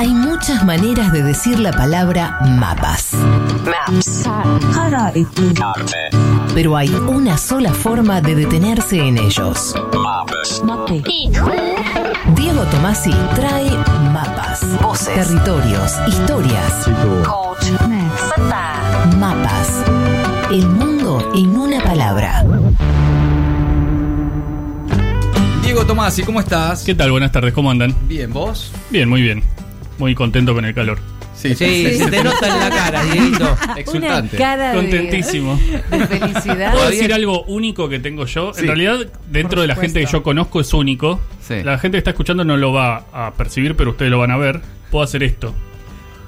Hay muchas maneras de decir la palabra mapas. Maps. Pero hay una sola forma de detenerse en ellos. Diego Tomasi trae mapas, voces, territorios, historias. Mapas. El mundo en una palabra. Diego Tomasi, ¿cómo estás? ¿Qué tal? Buenas tardes, ¿cómo andan? Bien, ¿vos? Bien, muy bien. Muy contento con el calor. Sí, Sí, se te nota en la cara, Dieguito. Exultante. Una cara de- Contentísimo. de felicidad. ¿Puedo decir algo único que tengo yo? Sí. En realidad, dentro de la gente que yo conozco es único. Sí. La gente que está escuchando no lo va a percibir, pero ustedes lo van a ver. Puedo hacer esto.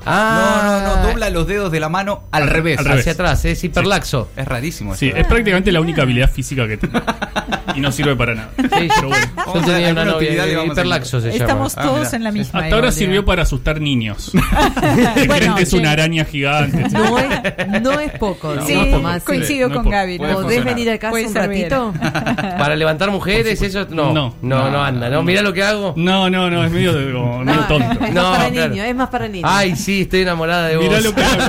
Ah, No, no, no, dobla los dedos de la mano al, Al- revés. al revés. Hacia atrás, es hiperlaxo. Es rarísimo Sí, eso. es prácticamente la única habilidad física que tengo. Y no sirve para nada. Sí, Pero bueno. Yo a tenía una novia a hiperlaxo se llama. Estamos Ah, todos mira. en la misma. Hasta ahora sirvió para asustar niños. Que creen que es una araña gigante. No es, no es poco. Sí, Tomasi. coincido no es con por- Gaby. puede ¿no? ¿Podés venir acá Puede un ratito? Para levantar mujeres, eso no. No. No, no, anda. No, mira lo que hago. No, no, no, es medio, de, medio tonto. Es No, más para claro. niños, es más para niños. Ay, sí, estoy enamorada de vos. Mirá lo que hago.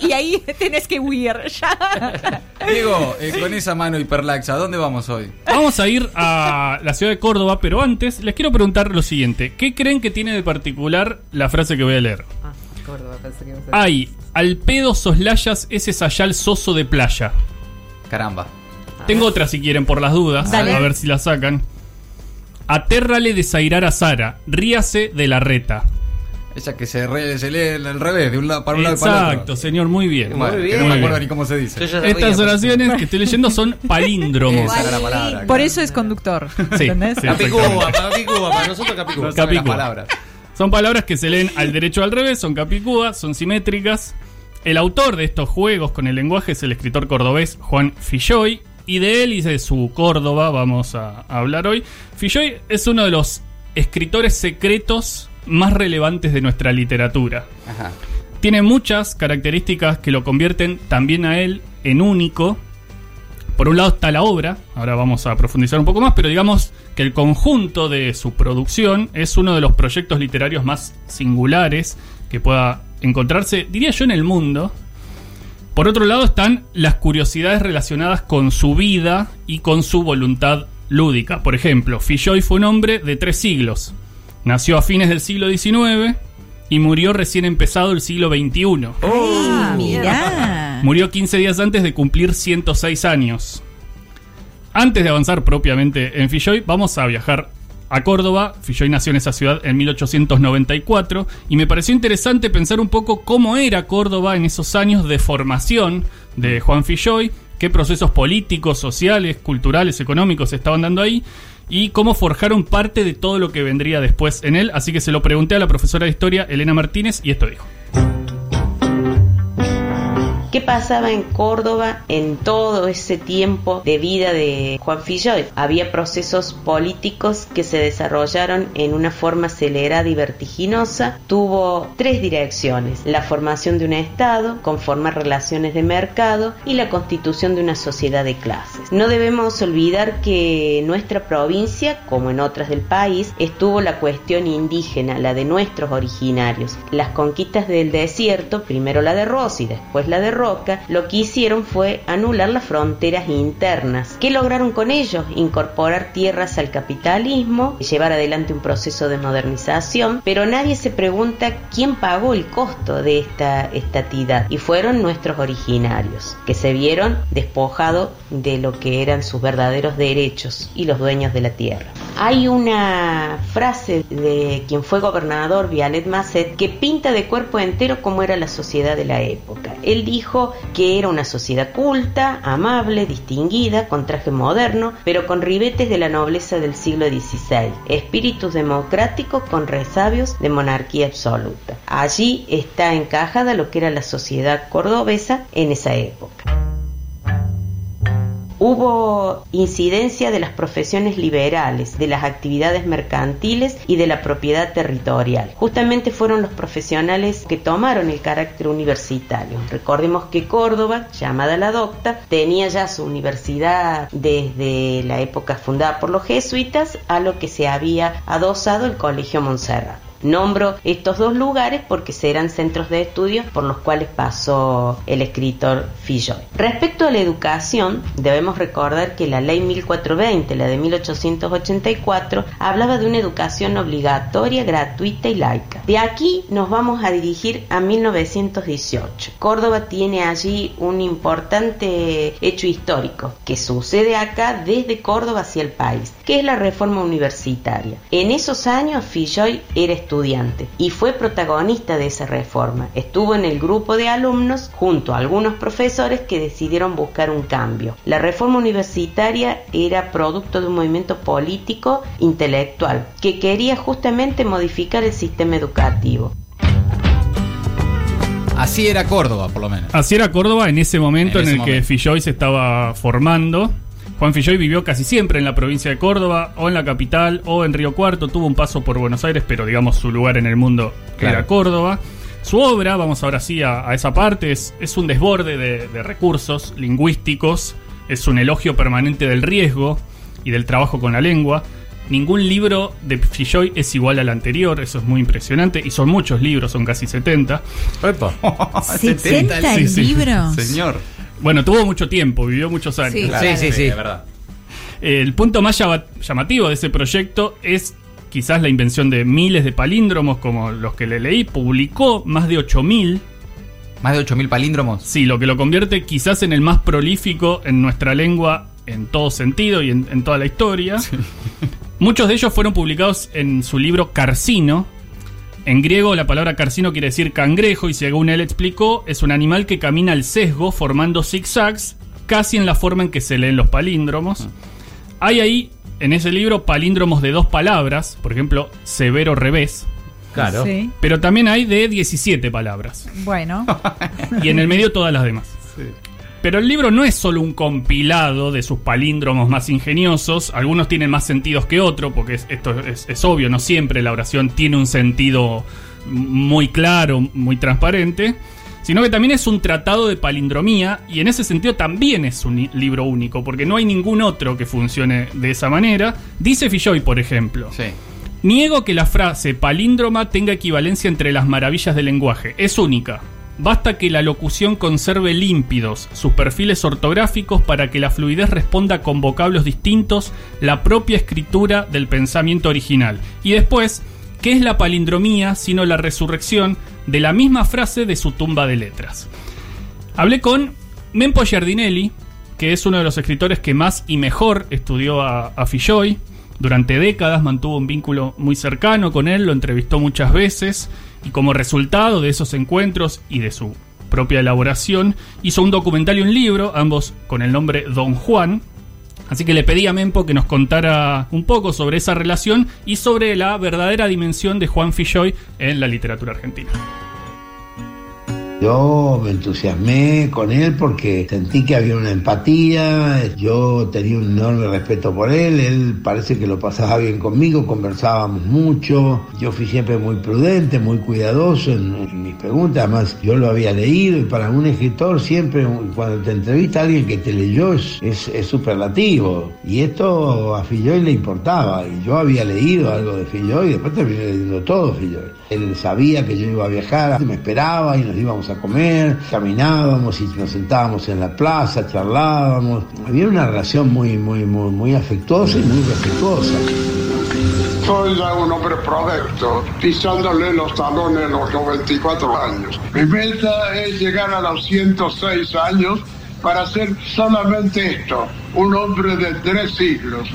Y ahí tenés que huir ya. Diego, eh, con esa mano hiperlaxa, ¿a dónde vamos hoy? Vamos a ir a la ciudad de Córdoba, pero antes les quiero preguntar lo siguiente. ¿Qué creen que tiene de particular la frase que voy a leer? Ah, Córdoba, pensé que Hay, al pedo soslayas ese sayal soso de playa. Caramba. Tengo otra si quieren por las dudas, Dale. a ver si la sacan. Atérrale desairar a Sara, ríase de la reta. Ella que se, re- se lee al revés, de un lado para un lado y para el otro. Exacto, señor, muy bien. Bueno, Muy que bien. no me acuerdo bien. ni cómo se dice. Estas oraciones que estoy leyendo son palíndromos. Esa era la palabra. Por claro. eso es conductor. Sí, ¿Entendés? sí. Capicúa, Capicúa, para nosotros Capicúa. No las palabras. Son palabras que se leen al derecho o al revés, son capicúas, son simétricas. El autor de estos juegos con el lenguaje es el escritor cordobés Juan Filloy. Y de él y de su Córdoba vamos a, a hablar hoy. Filloy es uno de los escritores secretos más relevantes de nuestra literatura. Ajá. Tiene muchas características que lo convierten también a él en único. Por un lado está la obra, ahora vamos a profundizar un poco más, pero digamos que el conjunto de su producción es uno de los proyectos literarios más singulares que pueda encontrarse, diría yo, en el mundo. Por otro lado están las curiosidades relacionadas con su vida y con su voluntad lúdica. Por ejemplo, Filloy fue un hombre de tres siglos. Nació a fines del siglo XIX y murió recién empezado el siglo XXI. Ah, mirá. Murió 15 días antes de cumplir 106 años. Antes de avanzar propiamente en Filloy, vamos a viajar a Córdoba. Filloy nació en esa ciudad en 1894 y me pareció interesante pensar un poco cómo era Córdoba en esos años de formación de Juan Filloy, qué procesos políticos, sociales, culturales, económicos se estaban dando ahí y cómo forjaron parte de todo lo que vendría después en él. Así que se lo pregunté a la profesora de historia Elena Martínez y esto dijo. ¿Qué pasaba en Córdoba en todo ese tiempo de vida de Juan Filloy? Había procesos políticos que se desarrollaron en una forma acelerada y vertiginosa. Tuvo tres direcciones, la formación de un Estado, conformar relaciones de mercado y la constitución de una sociedad de clases. No debemos olvidar que nuestra provincia, como en otras del país, estuvo la cuestión indígena, la de nuestros originarios. Las conquistas del desierto, primero la de Rossi, después la de Roca, lo que hicieron fue anular las fronteras internas. ¿Qué lograron con ellos? Incorporar tierras al capitalismo, llevar adelante un proceso de modernización, pero nadie se pregunta quién pagó el costo de esta estatidad. Y fueron nuestros originarios, que se vieron despojados de lo que eran sus verdaderos derechos y los dueños de la tierra. Hay una frase de quien fue gobernador, Vialet Masset, que pinta de cuerpo entero cómo era la sociedad de la época. Él dijo que era una sociedad culta, amable, distinguida, con traje moderno, pero con ribetes de la nobleza del siglo XVI, espíritus democráticos con resabios de monarquía absoluta. Allí está encajada lo que era la sociedad cordobesa en esa época. Hubo incidencia de las profesiones liberales, de las actividades mercantiles y de la propiedad territorial. Justamente fueron los profesionales que tomaron el carácter universitario. Recordemos que Córdoba, llamada la Docta, tenía ya su universidad desde la época fundada por los jesuitas, a lo que se había adosado el Colegio Montserrat. Nombro estos dos lugares porque serán centros de estudio por los cuales pasó el escritor Filloy. Respecto a la educación, debemos recordar que la ley 1420, la de 1884, hablaba de una educación obligatoria, gratuita y laica. De aquí nos vamos a dirigir a 1918. Córdoba tiene allí un importante hecho histórico que sucede acá desde Córdoba hacia el país, que es la reforma universitaria. En esos años Filloy era estudiante y fue protagonista de esa reforma. Estuvo en el grupo de alumnos junto a algunos profesores que decidieron buscar un cambio. La reforma universitaria era producto de un movimiento político intelectual que quería justamente modificar el sistema educativo. Así era Córdoba, por lo menos. Así era Córdoba en ese momento En en, ese el que. Filloy se estaba formando. Juan Filloy vivió casi siempre en la provincia de Córdoba, o en la capital, o en Río Cuarto. Tuvo un paso por Buenos Aires, pero digamos su lugar en el mundo Claro. era Córdoba. Su obra, vamos ahora sí a, a esa parte, es, es un desborde de, de recursos lingüísticos, es un elogio permanente del riesgo y del trabajo con la lengua. Ningún libro de Filloy es igual al anterior, eso es muy impresionante, y son muchos libros, son casi 70. Epa. 70 sí, sí. libros. Señor. Bueno, tuvo mucho tiempo, vivió muchos años. Sí. Sí, sí, sí. de verdad. El punto más llama- llamativo de ese proyecto es quizás la invención de miles de palíndromos como los que le leí. Publicó más de 8000. Más de 8000 palíndromos. Sí, lo que lo convierte quizás en el más prolífico en nuestra lengua en todo sentido y en, en toda la historia. Muchos de ellos fueron publicados en su libro Carcino. En griego la palabra carcino quiere decir cangrejo y según él explicó es un animal que camina al sesgo formando zigzags casi en la forma en que se leen los palíndromos. Hay ahí en ese libro palíndromos de dos palabras, por ejemplo, severo revés, Claro. Sí. pero también hay de 17 palabras Bueno, y en el medio todas las demás. Pero el libro no es solo un compilado de sus palíndromos más ingeniosos, algunos tienen más sentidos que otros, porque es- esto es, es obvio, no siempre la oración tiene un sentido muy claro, muy transparente, sino que también es un tratado de palindromía y en ese sentido también es un libro único, porque no hay ningún otro que funcione de esa manera. Dice Filloy, por ejemplo, Sí. Niego que la frase palíndroma tenga equivalencia entre las maravillas del lenguaje. Es única. Basta que la locución conserve límpidos sus perfiles ortográficos para que la fluidez responda con vocablos distintos la propia escritura del pensamiento original. Y después, ¿qué es la palindromía sino la resurrección de la misma frase de su tumba de letras? Hablé con Mempo Giardinelli, que es uno de los escritores que más y mejor estudió a, a. Durante décadas mantuvo un vínculo muy cercano con él, lo entrevistó muchas veces y como resultado de esos encuentros y de su propia elaboración hizo un documental y un libro, ambos con el nombre Don Juan. Así que le pedí a Mempo que nos contara un poco sobre esa relación y sobre la verdadera dimensión de Juan Filloy en la literatura argentina. Yo me entusiasmé con él porque sentí que había una empatía, yo tenía un enorme respeto por él, él parece que lo pasaba bien conmigo, conversábamos mucho, yo fui siempre muy prudente, muy cuidadoso en, mis preguntas, además yo lo había leído y para un escritor siempre cuando te entrevista a alguien que te leyó es, es, es superlativo y esto a Filloy le importaba y yo había leído algo de Filloy y después terminé leyendo todo Filloy. Él sabía que yo iba a viajar, me esperaba y nos íbamos a comer, caminábamos y nos sentábamos en la plaza, charlábamos. Había una relación muy, muy, muy, afectuosa y muy respetuosa. Soy ya un hombre provecto, pisándole los talones a los 94 años. Mi meta es llegar a los 106 años para hacer solamente esto, un hombre de tres siglos.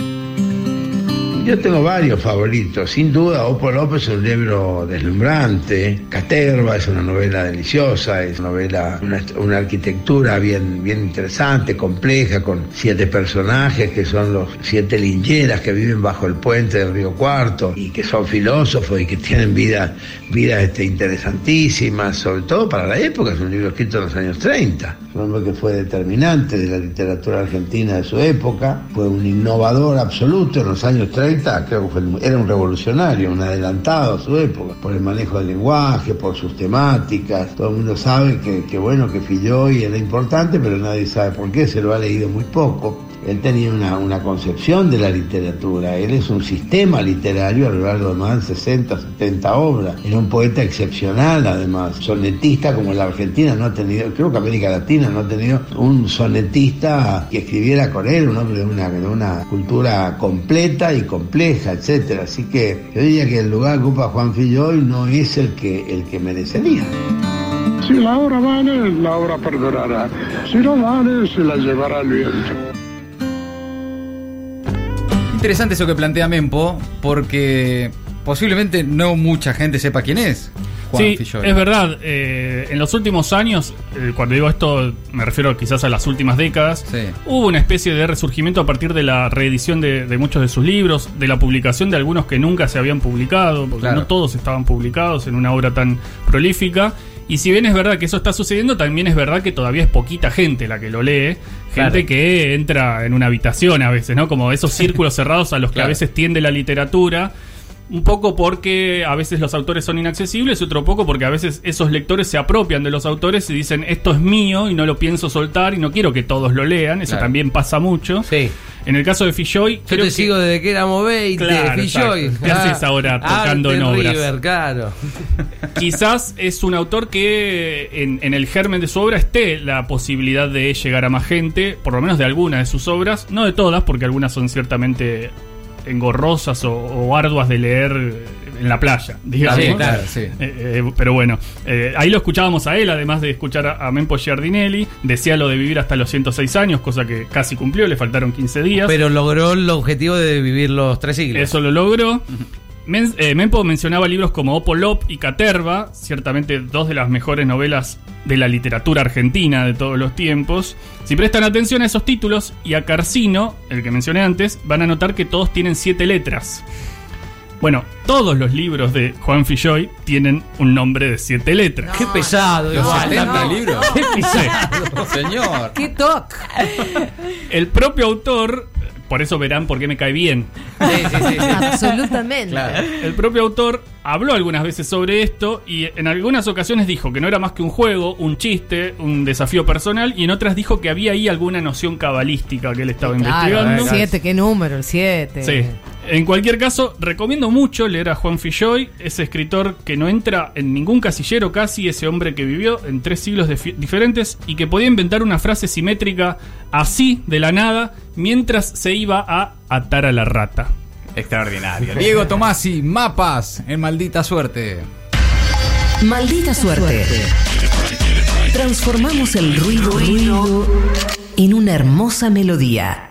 Yo tengo varios favoritos, sin duda Opo López es un libro deslumbrante, Caterva es una novela deliciosa, es una novela, una, arquitectura bien, bien interesante, compleja, con siete personajes que son los siete lincheras que viven bajo el puente del río Cuarto y que son filósofos y que tienen vidas vidas este, interesantísimas, sobre todo para la época, es un libro escrito en los años 30, un hombre que fue determinante de la literatura argentina de su época, fue un innovador absoluto en los años 30, creo que era un revolucionario, un adelantado a su época, por el manejo del lenguaje, por sus temáticas, todo el mundo sabe que, que bueno, que Filloy era importante, pero nadie sabe por qué, se lo ha leído muy poco. Él tenía una, una concepción de la literatura, él es un sistema literario a lo largo de más de 60, 70 obras. Era un poeta excepcional además, sonetista como la Argentina no ha tenido, creo que América Latina no ha tenido un sonetista que escribiera con él, un hombre de una, de una cultura completa y compleja, etcétera. Así que yo diría que el lugar que ocupa Juan Filloy no es el que, el que merecería. Si la obra vale, la obra perdurará. Si no vale, se la llevará el viento. Interesante eso que plantea Mempo, porque posiblemente no mucha gente sepa quién es. Juan sí, es verdad. eh, en los últimos años, eh, cuando digo esto, me refiero quizás a las últimas décadas, Sí. hubo una especie de resurgimiento a partir de la reedición de, de muchos de sus libros, de la publicación de algunos que nunca se habían publicado, porque Claro. no todos estaban publicados en una obra tan prolífica. Y si bien es verdad que eso está sucediendo, también es verdad que todavía es poquita gente la que lo lee. Gente Claro. que entra en una habitación a veces, ¿no? Como esos círculos cerrados a los que a veces tiende la literatura. Un poco porque a veces los autores son inaccesibles, otro poco porque a veces esos lectores se apropian de los autores y dicen esto es mío y no lo pienso soltar y no quiero que todos lo lean. Eso Claro. también pasa mucho. Sí. En el caso de Fishoy, Yo creo te que- sigo desde que éramos 20, Claro, Filloy. ¿Qué haces ahora tocando en obras? River, claro. quizás es un autor que en, en el germen de su obra esté la posibilidad de llegar a más gente, por lo menos de algunas de sus obras, no de todas, porque algunas son ciertamente engorrosas o, o arduas de leer en la playa, digamos. Sí, claro, sí. Eh, eh, pero bueno, eh, ahí lo escuchábamos a él, además de escuchar a, Mempo Giardinelli. Decía lo de vivir hasta los 106 años, cosa que casi cumplió, le faltaron 15 días. Pero logró el objetivo de vivir los tres siglos. Eso lo logró. Men- eh, Mempo mencionaba libros como Opolop y Caterva, ciertamente dos de las mejores novelas de la literatura argentina de todos los tiempos. Si prestan atención a esos títulos y a Carcino, el que mencioné antes, van a notar que todos tienen siete letras. Bueno, todos los libros de Juan Filloy tienen un nombre de siete letras. Qué pesado, Los igual. 70 ¿no? libros. Qué pesado. Señor. ¡Qué toc! El propio autor, por eso verán por qué me cae bien, Sí, sí, sí, sí. Absolutamente. Claro. El propio autor habló algunas veces sobre esto y en algunas ocasiones dijo que no era más que un juego, un chiste, un desafío personal y en otras dijo que había ahí alguna noción cabalística que él estaba Claro, investigando. el 7, qué número, el 7. Sí. En cualquier caso, recomiendo mucho leer a Juan Filloy, ese escritor que no entra en ningún casillero casi, ese hombre que vivió en tres siglos diferentes y que podía inventar una frase simétrica así, de la nada, mientras se iba a atar a la rata. Extraordinario. Diego Tomasi, mapas en maldita suerte. Maldita suerte. Transformamos el ruido, ruido en una hermosa melodía.